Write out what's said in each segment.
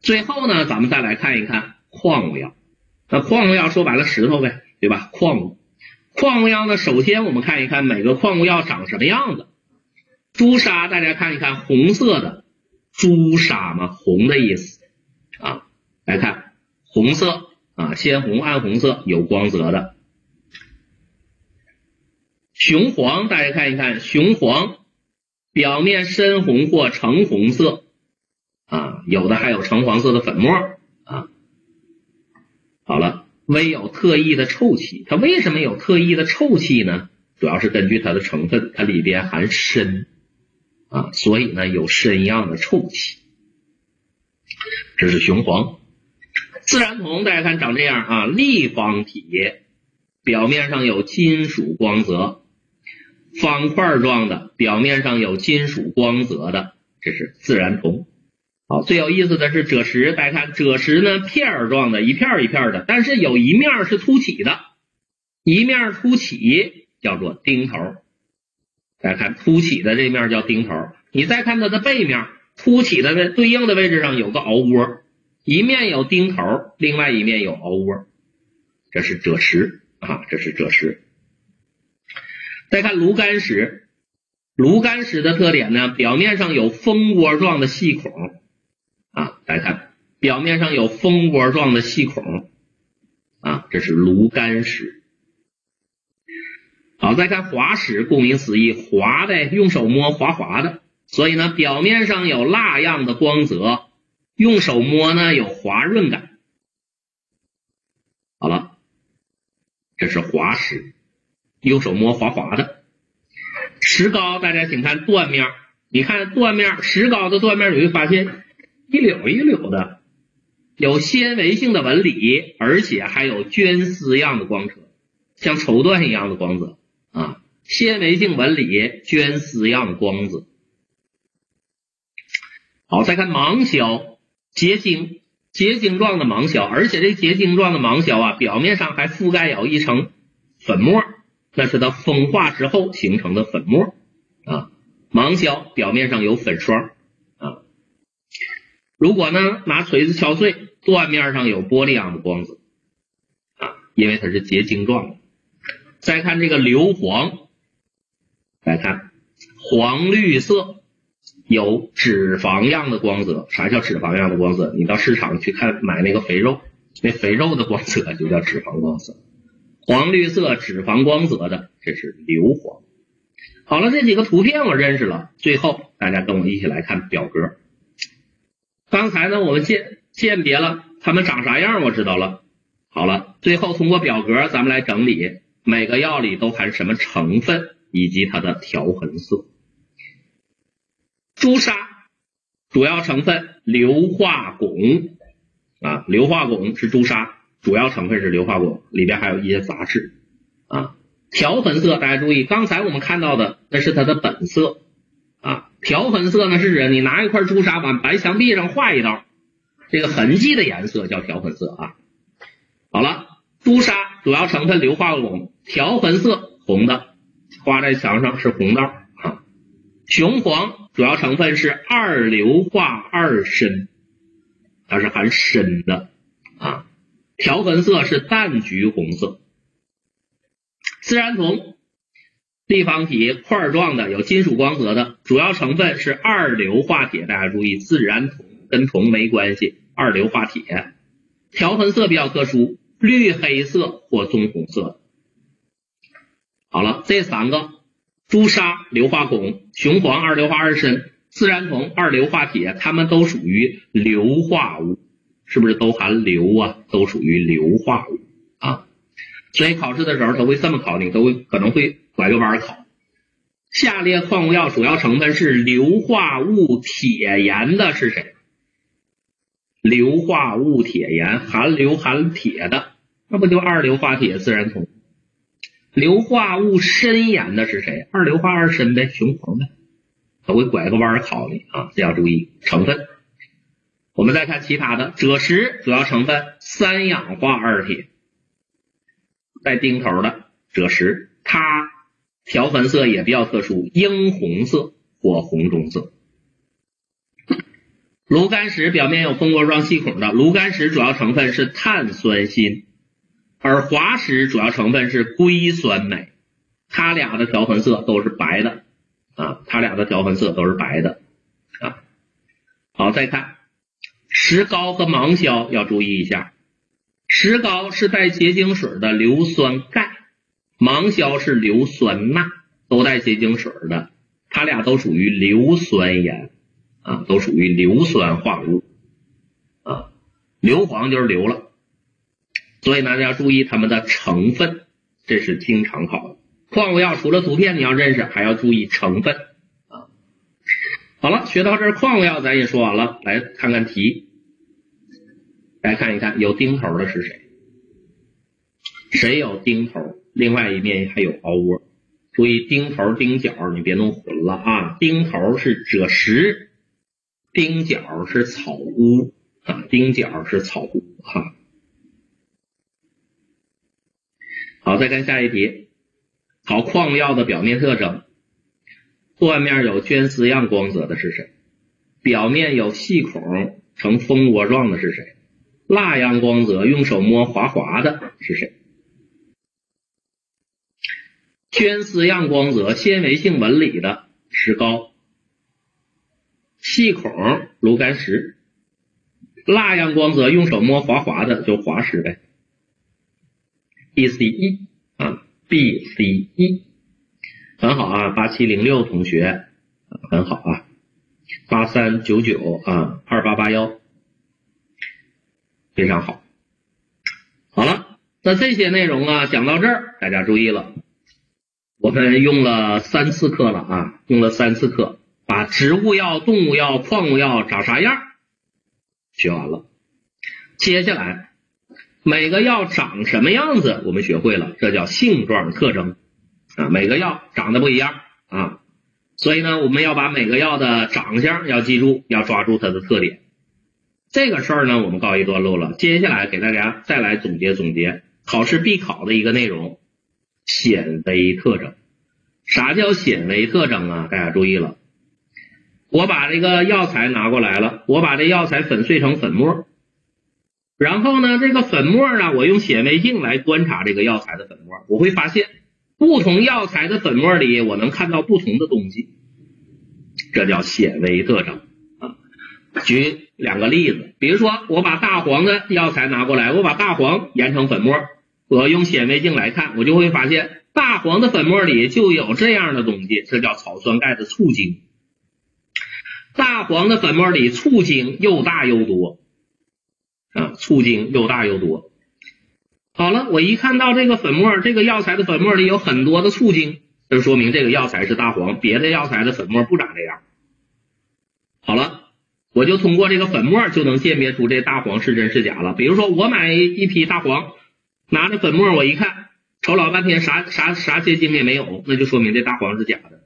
最后呢，咱们再来看一看矿物药。那矿物药说白了石头呗，对吧？矿物，矿物药呢，首先我们看一看每个矿物药长什么样子。朱砂，大家看一看，红色的朱砂嘛，红的意思啊。来看红色啊，鲜红、暗红色，有光泽的。雄黄，大家看一看，雄黄表面深红或橙红色啊，有的还有橙黄色的粉末啊。好了，微有特异的臭气，它为什么有特异的臭气呢？主要是根据它的成分，它里边含砷啊，所以呢有砷一样的臭气。这是雄黄，自然铜，大家看长这样啊，立方体，表面上有金属光泽。方块状的，表面上有金属光泽的，这是自然铜。好，最有意思的是赭石，大家看赭石呢，片儿状的，一片一片的，但是有一面是凸起的，一面凸起叫做钉头。大家看凸起的这面叫钉头，你再看它的背面，凸起的对应的位置上有个凹窝，一面有钉头，另外一面有凹窝，这是赭石啊，这是赭石。再看炉甘石，炉甘石的特点呢，表面上有蜂窝状的细孔啊，大家看，表面上有蜂窝状的细孔啊，这是炉甘石。好，再看滑石，顾名思义，滑的，用手摸滑滑的，所以呢，表面上有蜡样的光泽，用手摸呢有滑润感。好了，这是滑石。用手摸滑滑的石膏，大家请看断面，你看断面石膏的断面，你会发现一绺一绺的，有纤维性的纹理，而且还有绢丝样的光泽，像绸缎一样的光泽啊，纤维性纹理，绢丝样的光泽。好，再看芒硝，结晶结晶状的芒硝，而且这结晶状的芒硝啊，表面上还覆盖有一层粉末。那是它风化之后形成的粉末啊，芒硝表面上有粉霜。如果呢拿锤子敲碎，断面上有玻璃样的光泽啊，因为它是结晶状的。再看这个硫磺，来看黄绿色，有脂肪样的光泽。啥叫脂肪样的光泽？你到市场去看买那个肥肉，那肥肉的光泽就叫脂肪光泽。黄绿色脂肪光泽的，这是硫磺。好了，这几个图片我认识了。最后，大家跟我一起来看表格。刚才呢，我们鉴鉴别了它们长啥样，我知道了。好了，最后通过表格，咱们来整理每个药里都含什么成分以及它的调痕色。朱砂主要成分硫化汞啊，硫化汞是朱砂。主要成分是硫化汞，里边还有一些杂质啊。调痕色，大家注意，刚才我们看到的那是它的本色啊。调痕色呢是指你拿一块朱砂往白墙壁上画一道，这个痕迹的颜色叫调痕色啊。好了，朱砂主要成分硫化汞，调痕色红的，画在墙上是红道啊。雄黄主要成分是二硫化二砷，它是含砷的啊。调痕色是淡橘红色，自然铜立方体块状的，有金属光泽的，主要成分是二硫化铁。大家注意，自然铜跟铜没关系，二硫化铁。调痕色比较特殊，绿黑色或棕红色。好了，这三个朱砂、硫化汞、雄黄二硫化二砷、自然铜二硫化铁，它们都属于硫化物。是不是都含硫啊？都属于硫化物啊。所以考试的时候他会这么考你，都会可能会拐个弯考。下列矿物药主要成分是硫化物铁盐的是谁？硫化物铁盐含硫含铁的，那不就二硫化铁自然铜？硫化物砷盐的是谁？二硫化二砷呗，雄黄呗。他会拐个弯考你啊，这要注意成分。我们再看其他的，赭石主要成分三氧化二铁，带钉头的赭石，它条痕色也比较特殊，樱红色或红棕色。炉甘石表面有蜂窝状细孔的，炉甘石主要成分是碳酸锌，而滑石主要成分是硅酸镁，它俩的条痕色都是白的啊，它俩的条痕色都是白的啊。好，再看石膏和芒硝要注意一下，石膏是带结晶水的硫酸钙，芒硝是硫酸钠，都带结晶水的。它俩都属于硫酸盐啊，都属于硫酸化物啊，硫磺就是硫了，所以呢要注意它们的成分，这是经常考的。矿物药除了图片你要认识，还要注意成分啊。好了，学到这儿，矿物药咱也说完了，来看看题，来看一看有钉头的是谁？谁有钉头？另外一面还有凹窝。注意钉头钉角，你别弄混了啊！钉头是赭石，钉角是草乌啊，钉角是草乌哈。好，再看下一题。好，矿物药的表面特征，断面有绢丝样光泽的是谁？表面有细孔呈蜂窝状的是谁？蜡样光泽，用手摸滑滑的是谁？绢丝样光泽、纤维性纹理的石膏，细孔炉甘石，蜡样光泽、用手摸滑滑的就滑石呗。B、C、E 啊，B、C、E 很好啊，八七零六同学很好啊，八三九九啊，二八八幺非常好。好了，那这些内容啊讲到这儿，大家注意了。我们用了三次课了啊，用了三次课，把植物药、动物药、矿物药长啥样学完了。接下来每个药长什么样子，我们学会了，这叫性状特征啊。每个药长得不一样啊，所以呢，我们要把每个药的长相要记住，要抓住它的特点。这个事儿呢，我们告一段落了。接下来给大家再来总结总结考试必考的一个内容。显微特征，啥叫显微特征啊？大家注意了，我把这个药材拿过来了，我把这药材粉碎成粉末，然后呢，这个粉末呢，我用显微镜来观察这个药材的粉末，我会发现不同药材的粉末里，我能看到不同的东西，这叫显微特征啊。举两个例子，比如说我把大黄的药材拿过来，我把大黄研成粉末。我用显微镜来看，我就会发现大黄的粉末里就有这样的东西，这叫草酸钙的醋精。大黄的粉末里醋精又大又多啊，醋精又大又多。好了，我一看到这个粉末，这个药材的粉末里有很多的醋精，就说明这个药材是大黄，别的药材的粉末不长这样。好了，我就通过这个粉末就能鉴别出这大黄是真是假了。比如说，我买一批大黄。拿着粉末，我一看，瞅老半天，啥啥啥结晶也没有，那就说明这大黄是假的。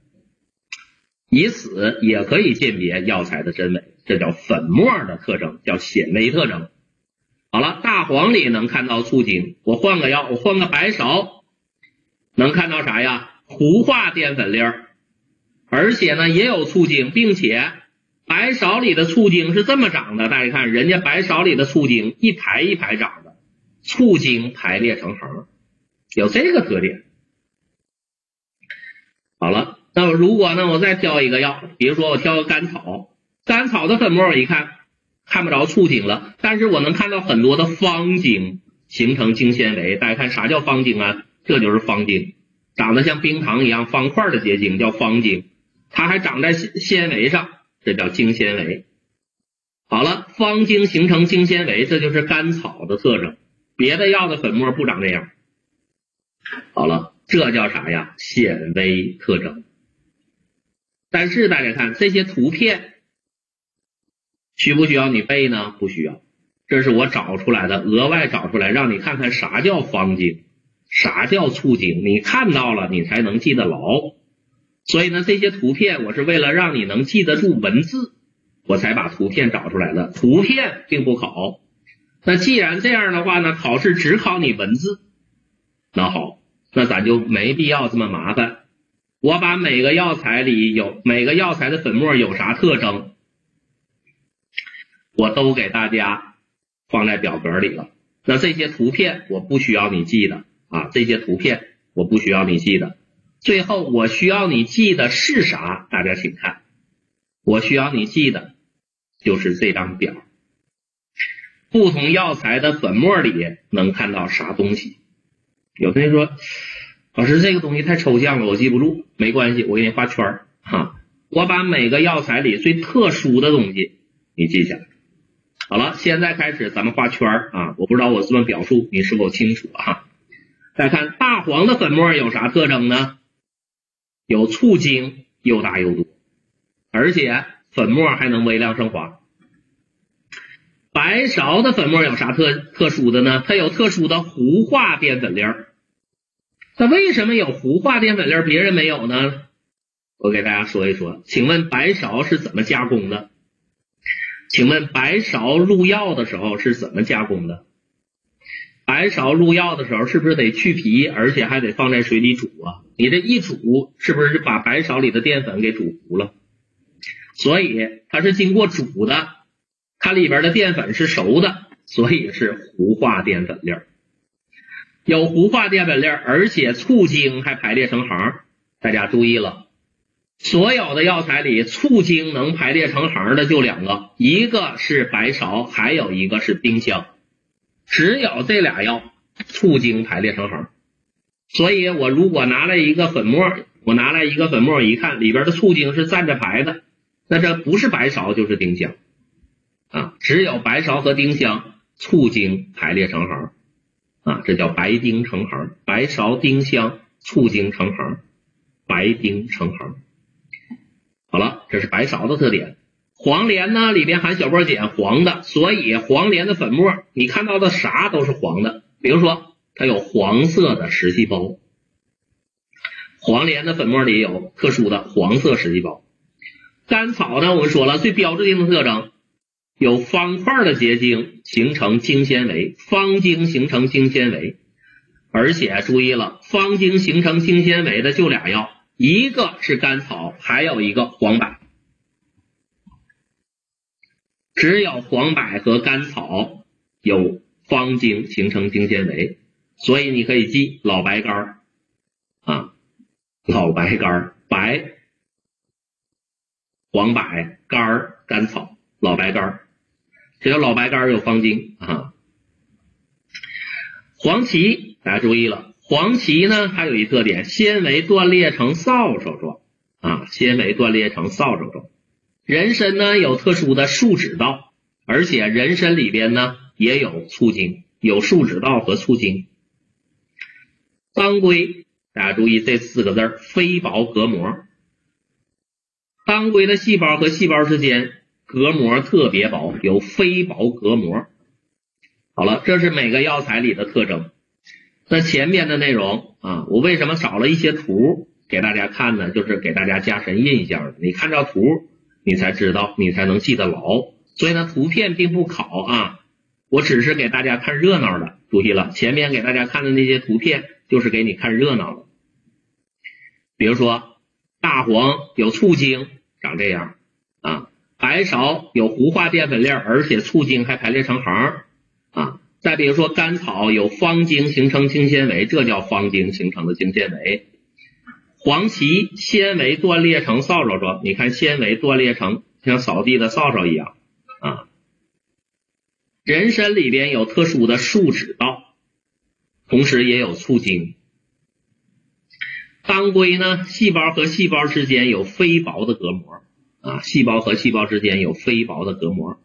以此也可以鉴别药材的真伪，这叫粉末的特征，叫显微特征。好了，大黄里能看到醋精，我换个药，我换个白芍，能看到啥呀？糊化淀粉粒儿，而且呢也有醋精，并且白芍里的醋精是这么长的，大家看，人家白芍里的醋精一排一排长。醋精排列成行，有这个特点。好了，那么如果呢，我再挑一个药，比如说我挑个甘草，甘草的粉末我一看看不着醋精了，但是我能看到很多的方精形成精纤维。大家看啥叫方精啊？这就是方精，长得像冰糖一样方块的结晶叫方精，它还长在纤维上，这叫精纤维。好了，方精形成精纤维，这就是甘草的特征。别的药的粉末不长这样。好了，这叫啥呀？显微特征。但是大家看这些图片，需不需要你背呢？不需要，这是我找出来的，额外找出来让你看看啥叫方精，啥叫促精，你看到了你才能记得牢。所以呢，这些图片我是为了让你能记得住文字，我才把图片找出来的。图片并不考。那既然这样的话呢，考试只考你文字，那好，那咱就没必要这么麻烦。我把每个药材里有每个药材的粉末有啥特征，我都给大家放在表格里了。那这些图片我不需要你记的啊，这些图片我不需要你记的。最后我需要你记的是啥？大家请看，我需要你记的就是这张表，不同药材的粉末里能看到啥东西？有同学说，老师这个东西太抽象了，我记不住。没关系，我给你画圈儿哈，我把每个药材里最特殊的东西你记下来。好了，现在开始咱们画圈儿啊！我不知道我这么表述你是否清楚啊？再看大黄的粉末有啥特征呢？有醋精，又大又多，而且粉末还能微量升华。白芍的粉末有啥特特殊的呢？它有特殊的糊化淀粉粒儿。它为什么有糊化淀粉粒儿，别人没有呢？我给大家说一说。请问白芍是怎么加工的？请问白芍入药的时候是怎么加工的？白芍入药的时候是不是得去皮，而且还得放在水里煮啊？你这一煮，是不是就把白芍里的淀粉给煮糊了？所以它是经过煮的，它里边的淀粉是熟的，所以是糊化淀粉粒儿。有糊化淀粉粒儿，而且醋精还排列成行。大家注意了，所有的药材里醋精能排列成行的就两个，一个是白芍，还有一个是丁香。只有这俩药醋精排列成行，所以我如果拿来一个粉末，我拿来一个粉末，一看里边的醋精是站着排的，那这不是白芍就是丁香啊，只有白芍和丁香醋精排列成行啊，这叫白丁成行，白芍丁香醋精成行，白丁成行。好了，这是白芍的特点。黄连呢，里边含小波碱，黄的，所以黄连的粉末，你看到的啥都是黄的。比如说，它有黄色的实细胞，黄连的粉末里有特殊的黄色实细胞。甘草呢，我们说了最标志性的特征有方块的结晶形成精纤维，方晶形成精纤维，而且注意了，方晶形成精纤维的就俩药，一个是甘草，还有一个黄柏。只有黄柏和甘草有方茎形成精纤维，所以你可以记老白干啊，老白干白黄柏干甘草老白干这有老白干有方茎啊。黄芪大家注意了，黄芪呢还有一特点，纤维断裂成扫帚状啊，纤维断裂成扫帚状。人参呢有特殊的树脂道，而且人参里边呢也有醋精，有树脂道和醋精。当归，大家注意这四个字儿：非薄隔膜。当归的细胞和细胞之间隔膜特别薄，有非薄隔膜。好了，这是每个药材里的特征。那前面的内容啊，我为什么少了一些图给大家看呢？就是给大家加深印象。你看着图。你才知道，你才能记得牢。所以呢，图片并不考啊，我只是给大家看热闹的。注意了，前面给大家看的那些图片，就是给你看热闹的。比如说，大黄有醋精，长这样啊；白芍有糊化淀粉粒，而且醋精还排列成行啊。再比如说，甘草有方茎形成精纤维，这叫方茎形成的精纤维。黄芪纤维断裂成扫帚状，你看纤维断裂成像扫地的扫帚一样啊。人参里边有特殊的树脂道，同时也有醋精。当归呢，细胞和细胞之间有非薄的隔膜啊，细胞和细胞之间有非薄的隔膜。